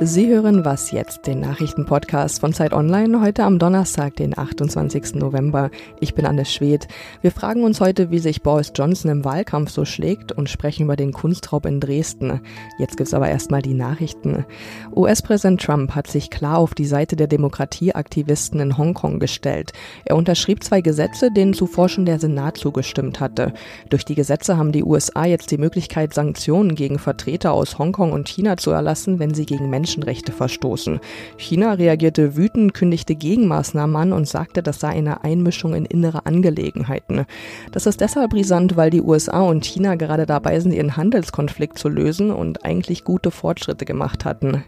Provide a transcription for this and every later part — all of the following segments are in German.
Sie hören Was jetzt, den Nachrichtenpodcast von Zeit Online, heute am Donnerstag, den 28. November. Ich bin Anne Schwedt. Wir fragen uns heute, wie sich Boris Johnson im Wahlkampf so schlägt und sprechen über den Kunstraub in Dresden. Jetzt gibt's aber erstmal die Nachrichten. US-Präsident Trump hat sich klar auf die Seite der Demokratieaktivisten in Hongkong gestellt. Er unterschrieb zwei Gesetze, denen zuvor schon der Senat zugestimmt hatte. Durch die Gesetze haben die USA jetzt die Möglichkeit, Sanktionen gegen Vertreter aus Hongkong und China zu erlassen, wenn sie gegen Menschen Menschenrechte verstoßen. China reagierte wütend, kündigte Gegenmaßnahmen an und sagte, das sei eine Einmischung in innere Angelegenheiten. Das ist deshalb brisant, weil die USA und China gerade dabei sind, ihren Handelskonflikt zu lösen und eigentlich gute Fortschritte gemacht hatten.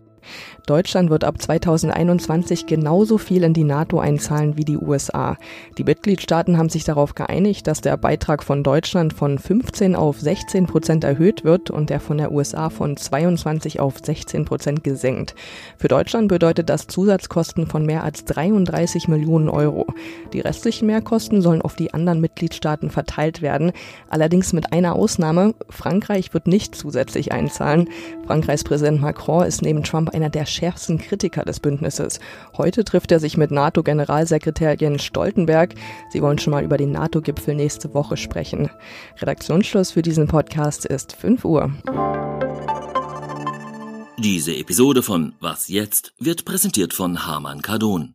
Deutschland wird ab 2021 genauso viel in die NATO einzahlen wie die USA. Die Mitgliedstaaten haben sich darauf geeinigt, dass der Beitrag von Deutschland von 15 auf 16 Prozent erhöht wird und der von der USA von 22 auf 16 Prozent gesenkt. Für Deutschland bedeutet das Zusatzkosten von mehr als 33 Millionen Euro. Die restlichen Mehrkosten sollen auf die anderen Mitgliedstaaten verteilt werden, allerdings mit einer Ausnahme. Frankreich wird nicht zusätzlich einzahlen. Frankreichs Präsident Macron ist neben Trump einer der schärfsten Kritiker des Bündnisses. Heute trifft er sich mit NATO-Generalsekretär Jens Stoltenberg. Sie wollen schon mal über den NATO-Gipfel nächste Woche sprechen. Redaktionsschluss für diesen Podcast ist 5 Uhr. Diese Episode von Was jetzt wird präsentiert von Harman Kardon.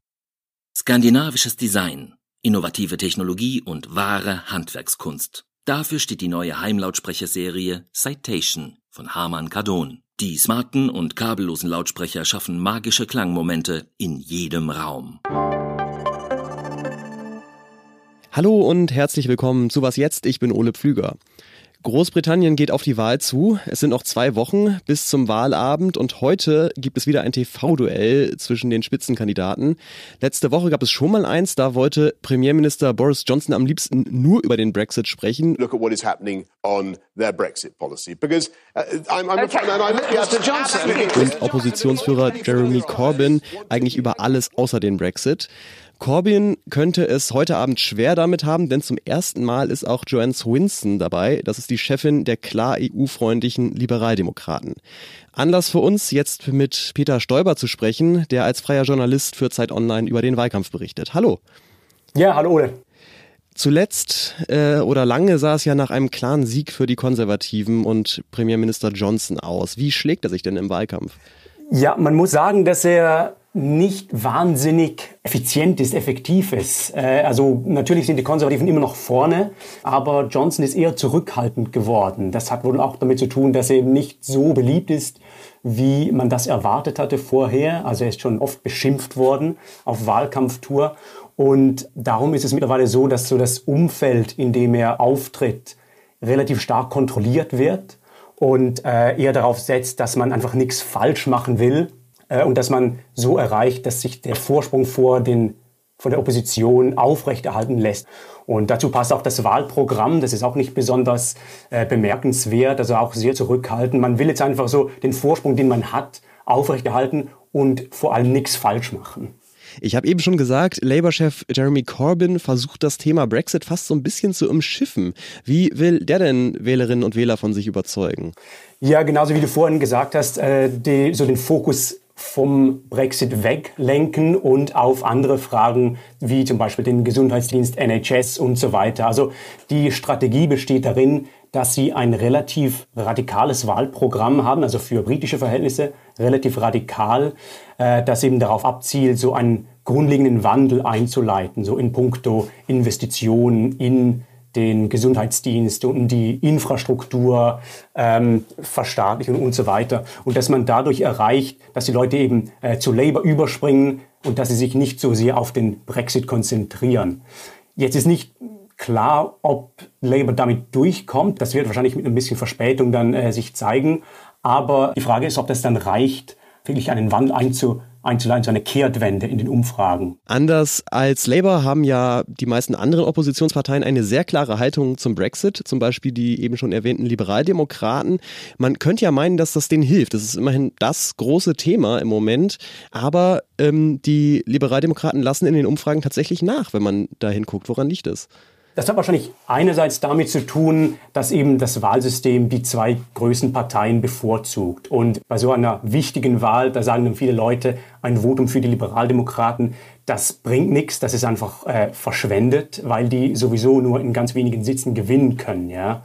Skandinavisches Design, innovative Technologie und wahre Handwerkskunst. Dafür steht die neue Heimlautsprecherserie Citation von Harman Kardon. Die smarten und kabellosen Lautsprecher schaffen magische Klangmomente in jedem Raum. Hallo und herzlich willkommen zu Was jetzt? Ich bin Ole Pflüger. Großbritannien geht auf die Wahl zu. Es sind noch zwei Wochen bis zum Wahlabend und heute gibt es wieder ein TV-Duell zwischen den Spitzenkandidaten. Letzte Woche gab es schon mal eins, da wollte Premierminister Boris Johnson am liebsten nur über den Brexit sprechen. Look at what is happening on their Brexit policy because uh, I'm, I'm okay. no, Mr. Johnson. Und Oppositionsführer Jeremy Corbyn eigentlich über alles außer den Brexit. Corbyn könnte es heute Abend schwer damit haben, denn zum ersten Mal ist auch Joanne Swinson dabei. Das ist die Chefin der klar EU-freundlichen Liberaldemokraten. Anlass für uns, jetzt mit Peter Stoiber zu sprechen, der als freier Journalist für Zeit Online über den Wahlkampf berichtet. Hallo. Ja, hallo Ole. Zuletzt äh, oder lange sah es ja nach einem klaren Sieg für die Konservativen und Premierminister Johnson aus. Wie schlägt er sich denn im Wahlkampf? Ja, man muss sagen, dass er nicht wahnsinnig effizient ist, effektiv ist. Äh, also natürlich sind die Konservativen immer noch vorne, aber Johnson ist eher zurückhaltend geworden. Das hat wohl auch damit zu tun, dass er eben nicht so beliebt ist, wie man das erwartet hatte vorher. Also er ist schon oft beschimpft worden auf Wahlkampftour. Und darum ist es mittlerweile so, dass so das Umfeld, in dem er auftritt, relativ stark kontrolliert wird und äh, eher darauf setzt, dass man einfach nichts falsch machen will äh, und dass man so erreicht, dass sich der Vorsprung vor den von der Opposition aufrechterhalten lässt. Und dazu passt auch das Wahlprogramm, das ist auch nicht besonders äh, bemerkenswert, also auch sehr zurückhaltend. Man will jetzt einfach so den Vorsprung, den man hat, aufrechterhalten und vor allem nichts falsch machen. Ich habe eben schon gesagt, Labour-Chef Jeremy Corbyn versucht das Thema Brexit fast so ein bisschen zu umschiffen. Wie will der denn Wählerinnen und Wähler von sich überzeugen? Ja, genauso wie du vorhin gesagt hast, äh, die, so den Fokus vom Brexit weglenken und auf andere Fragen wie zum Beispiel den Gesundheitsdienst, NHS und so weiter. Also die Strategie besteht darin, dass sie ein relativ radikales Wahlprogramm haben, also für britische Verhältnisse relativ radikal, äh, das eben darauf abzielt, so einen grundlegenden Wandel einzuleiten, so in puncto Investitionen in den Gesundheitsdienst und die Infrastruktur ähm, verstaatlichen und so weiter. Und dass man dadurch erreicht, dass die Leute eben äh, zu Labour überspringen und dass sie sich nicht so sehr auf den Brexit konzentrieren. Jetzt ist nicht klar, ob Labour damit durchkommt. Das wird wahrscheinlich mit ein bisschen Verspätung dann äh, sich zeigen. Aber die Frage ist, ob das dann reicht, wirklich einen Wandel einzuleiten einzuleiten, so eine Kehrtwende in den Umfragen. Anders als Labour haben ja die meisten anderen Oppositionsparteien eine sehr klare Haltung zum Brexit, zum Beispiel die eben schon erwähnten Liberaldemokraten. Man könnte ja meinen, dass das denen hilft. Das ist immerhin das große Thema im Moment. Aber ähm, die Liberaldemokraten lassen in den Umfragen tatsächlich nach, wenn man da hinguckt. Woran liegt es? Das hat wahrscheinlich einerseits damit zu tun, dass eben das Wahlsystem die zwei größten Parteien bevorzugt. Und bei so einer wichtigen Wahl, da sagen dann viele Leute, ein Votum für die Liberaldemokraten, das bringt nichts, das ist einfach äh, verschwendet, weil die sowieso nur in ganz wenigen Sitzen gewinnen können. Ja.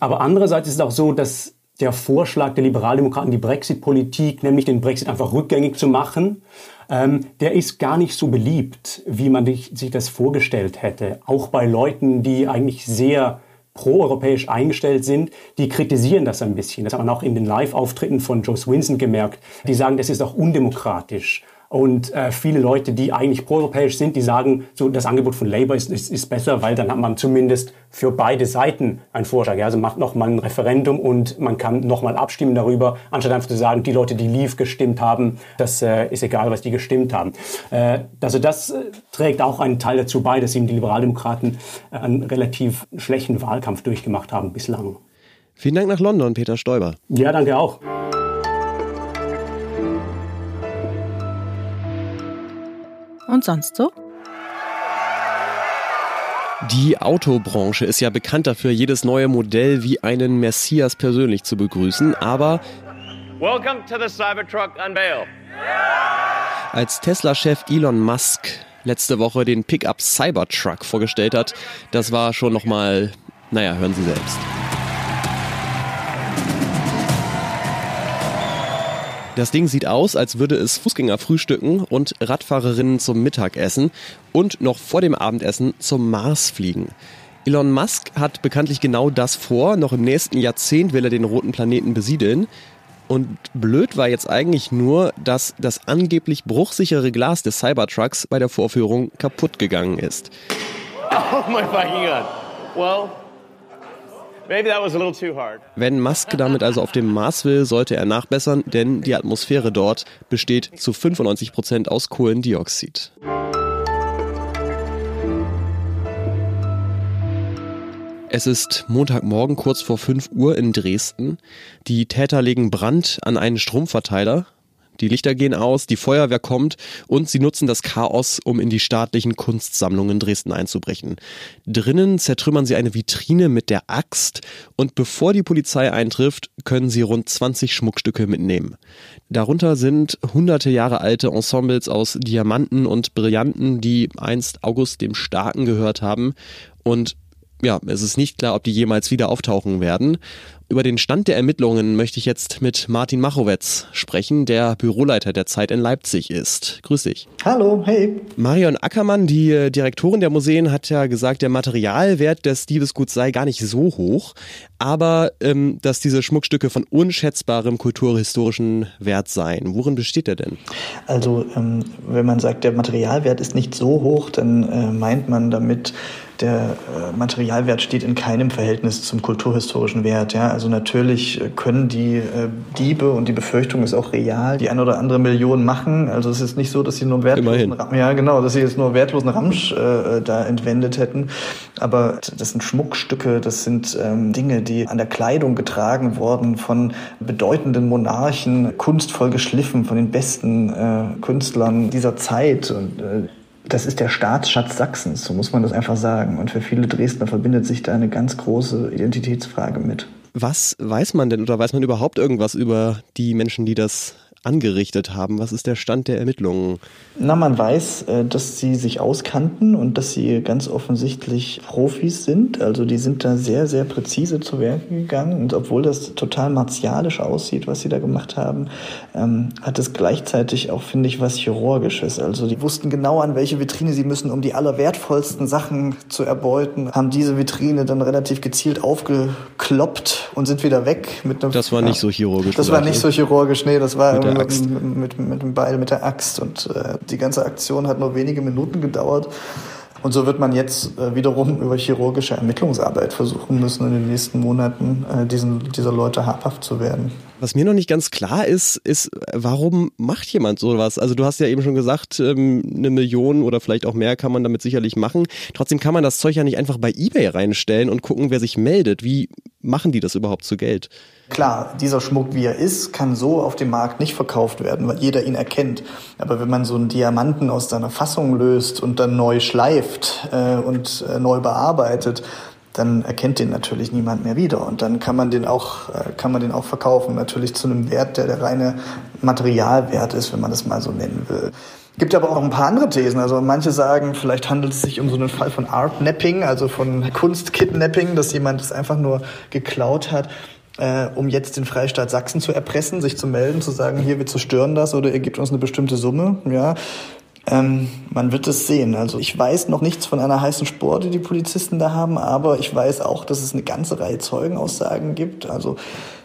Aber andererseits ist es auch so, dass der Vorschlag der Liberaldemokraten, die Brexit-Politik, nämlich den Brexit einfach rückgängig zu machen, ähm, der ist gar nicht so beliebt, wie man sich das vorgestellt hätte. Auch bei Leuten, die eigentlich sehr proeuropäisch eingestellt sind, die kritisieren das ein bisschen. Das hat man auch in den Live-Auftritten von Joe Swinson gemerkt. Die sagen, das ist auch undemokratisch. Und äh, viele Leute, die eigentlich proeuropäisch sind, die sagen, so das Angebot von Labour ist, ist, ist besser, weil dann hat man zumindest für beide Seiten einen Vorschlag. Ja? Also macht nochmal ein Referendum und man kann nochmal abstimmen darüber, anstatt einfach zu sagen, die Leute, die Leave gestimmt haben, das äh, ist egal, was die gestimmt haben. Äh, also das äh, trägt auch einen Teil dazu bei, dass eben die Liberaldemokraten äh, einen relativ schlechten Wahlkampf durchgemacht haben bislang. Vielen Dank nach London, Peter Stoiber. Ja, danke auch. Und sonst so? Die Autobranche ist ja bekannt dafür, jedes neue Modell wie einen Messias persönlich zu begrüßen, aber Welcome to the Cybertruck Unveil. Als Tesla-Chef Elon Musk letzte Woche den Pickup Cybertruck vorgestellt hat, das war schon nochmal, naja, hören Sie selbst. Das Ding sieht aus, als würde es Fußgänger frühstücken und Radfahrerinnen zum Mittagessen und noch vor dem Abendessen zum Mars fliegen. Elon Musk hat bekanntlich genau das vor. Noch im nächsten Jahrzehnt will er den roten Planeten besiedeln. Und blöd war jetzt eigentlich nur, dass das angeblich bruchsichere Glas des Cybertrucks bei der Vorführung kaputt gegangen ist. Oh my fucking god. Well, Wenn Musk damit also auf dem Mars will, sollte er nachbessern, denn die Atmosphäre dort besteht zu 95 Prozent aus Kohlendioxid. Es ist Montagmorgen kurz vor 5 Uhr in Dresden. Die Täter legen Brand an einen Stromverteiler. Die Lichter gehen aus, die Feuerwehr kommt und sie nutzen das Chaos, um in die staatlichen Kunstsammlungen Dresden einzubrechen. Drinnen zertrümmern sie eine Vitrine mit der Axt und bevor die Polizei eintrifft, können sie rund 20 Schmuckstücke mitnehmen. Darunter sind hunderte Jahre alte Ensembles aus Diamanten und Brillanten, die einst August dem Starken gehört haben und ja, es ist nicht klar, ob die jemals wieder auftauchen werden. Über den Stand der Ermittlungen möchte ich jetzt mit Martin Machowetz sprechen, der Büroleiter der Zeit in Leipzig ist. Grüß dich. Hallo, hey. Marion Ackermann, die äh, Direktorin der Museen, hat ja gesagt, der Materialwert des Diebesguts sei gar nicht so hoch, aber ähm, dass diese Schmuckstücke von unschätzbarem kulturhistorischen Wert seien. Worin besteht der denn? Also, ähm, wenn man sagt, der Materialwert ist nicht so hoch, dann äh, meint man damit, der äh, Materialwert steht in keinem Verhältnis zum kulturhistorischen Wert. Ja? Also natürlich können die äh, Diebe und die Befürchtung ist auch real, die eine oder andere Million machen. Also es ist nicht so, dass sie nur wertlosen Ram ja genau, dass sie jetzt nur wertlosen Ramsch äh, da entwendet hätten. Aber das sind Schmuckstücke, das sind ähm, Dinge, die an der Kleidung getragen wurden von bedeutenden Monarchen, kunstvoll geschliffen von den besten äh, Künstlern dieser Zeit. Und äh, das ist der Staatsschatz Sachsens, so muss man das einfach sagen. Und für viele Dresdner verbindet sich da eine ganz große Identitätsfrage mit. Was weiß man denn oder weiß man überhaupt irgendwas über die Menschen, die das angerichtet haben? Was ist der Stand der Ermittlungen? Na, man weiß, äh, dass sie sich auskannten und dass sie ganz offensichtlich Profis sind. Also die sind da sehr, sehr präzise zu Werke gegangen. Und obwohl das total martialisch aussieht, was sie da gemacht haben, ähm, hat es gleichzeitig auch, finde ich, was Chirurgisches. Also die wussten genau, an welche Vitrine sie müssen, um die allerwertvollsten Sachen zu erbeuten, haben diese Vitrine dann relativ gezielt aufgekloppt und sind wieder weg mit einem. Das war nicht so chirurgisch. Das war nicht so chirurgisch, nee, das war mit, mit, mit, mit dem Beil, mit der Axt. Und äh, die ganze Aktion hat nur wenige Minuten gedauert. Und so wird man jetzt äh, wiederum über chirurgische Ermittlungsarbeit versuchen müssen, in den nächsten Monaten äh, diesen, dieser Leute habhaft zu werden. Was mir noch nicht ganz klar ist, ist, warum macht jemand sowas? Also du hast ja eben schon gesagt, ähm, eine Million oder vielleicht auch mehr kann man damit sicherlich machen. Trotzdem kann man das Zeug ja nicht einfach bei eBay reinstellen und gucken, wer sich meldet. Wie machen die das überhaupt zu Geld? Klar, dieser Schmuck, wie er ist, kann so auf dem Markt nicht verkauft werden, weil jeder ihn erkennt. Aber wenn man so einen Diamanten aus seiner Fassung löst und dann neu schleift äh, und äh, neu bearbeitet, dann erkennt den natürlich niemand mehr wieder und dann kann man den auch äh, kann man den auch verkaufen natürlich zu einem Wert, der der reine Materialwert ist, wenn man das mal so nennen will. Gibt aber auch ein paar andere Thesen. Also manche sagen, vielleicht handelt es sich um so einen Fall von Art-Napping, also von Kunst-Kidnapping, dass jemand es einfach nur geklaut hat äh, um jetzt den Freistaat Sachsen zu erpressen, sich zu melden, zu sagen, hier, wir zerstören das oder ihr gebt uns eine bestimmte Summe. Ja, ähm, man wird es sehen. Also ich weiß noch nichts von einer heißen Spur, die die Polizisten da haben, aber ich weiß auch, dass es eine ganze Reihe Zeugenaussagen gibt. Also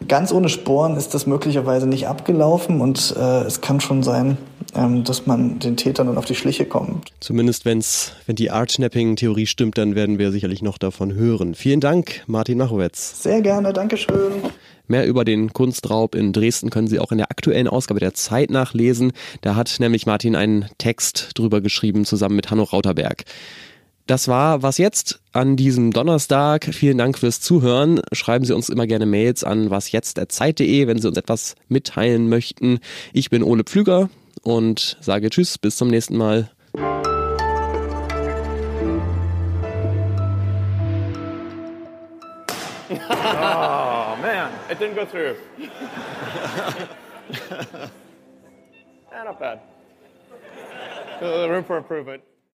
ganz ohne Sporen ist das möglicherweise nicht abgelaufen und äh, es kann schon sein, dass man den Tätern dann auf die Schliche kommt. Zumindest wenn's, wenn die Art-Snapping-Theorie stimmt, dann werden wir sicherlich noch davon hören. Vielen Dank, Martin Machowetz. Sehr gerne, Dankeschön. Mehr über den Kunstraub in Dresden können Sie auch in der aktuellen Ausgabe der Zeit nachlesen. Da hat nämlich Martin einen Text drüber geschrieben, zusammen mit Hanno Rauterberg. Das war was jetzt an diesem Donnerstag. Vielen Dank fürs Zuhören. Schreiben Sie uns immer gerne Mails an wasjetzt.zeit.de, wenn Sie uns etwas mitteilen möchten. Ich bin Ole Pflüger und sage Tschüss, bis zum nächsten Mal. oh, man. It didn't go through. not bad. Uh, room for improvement.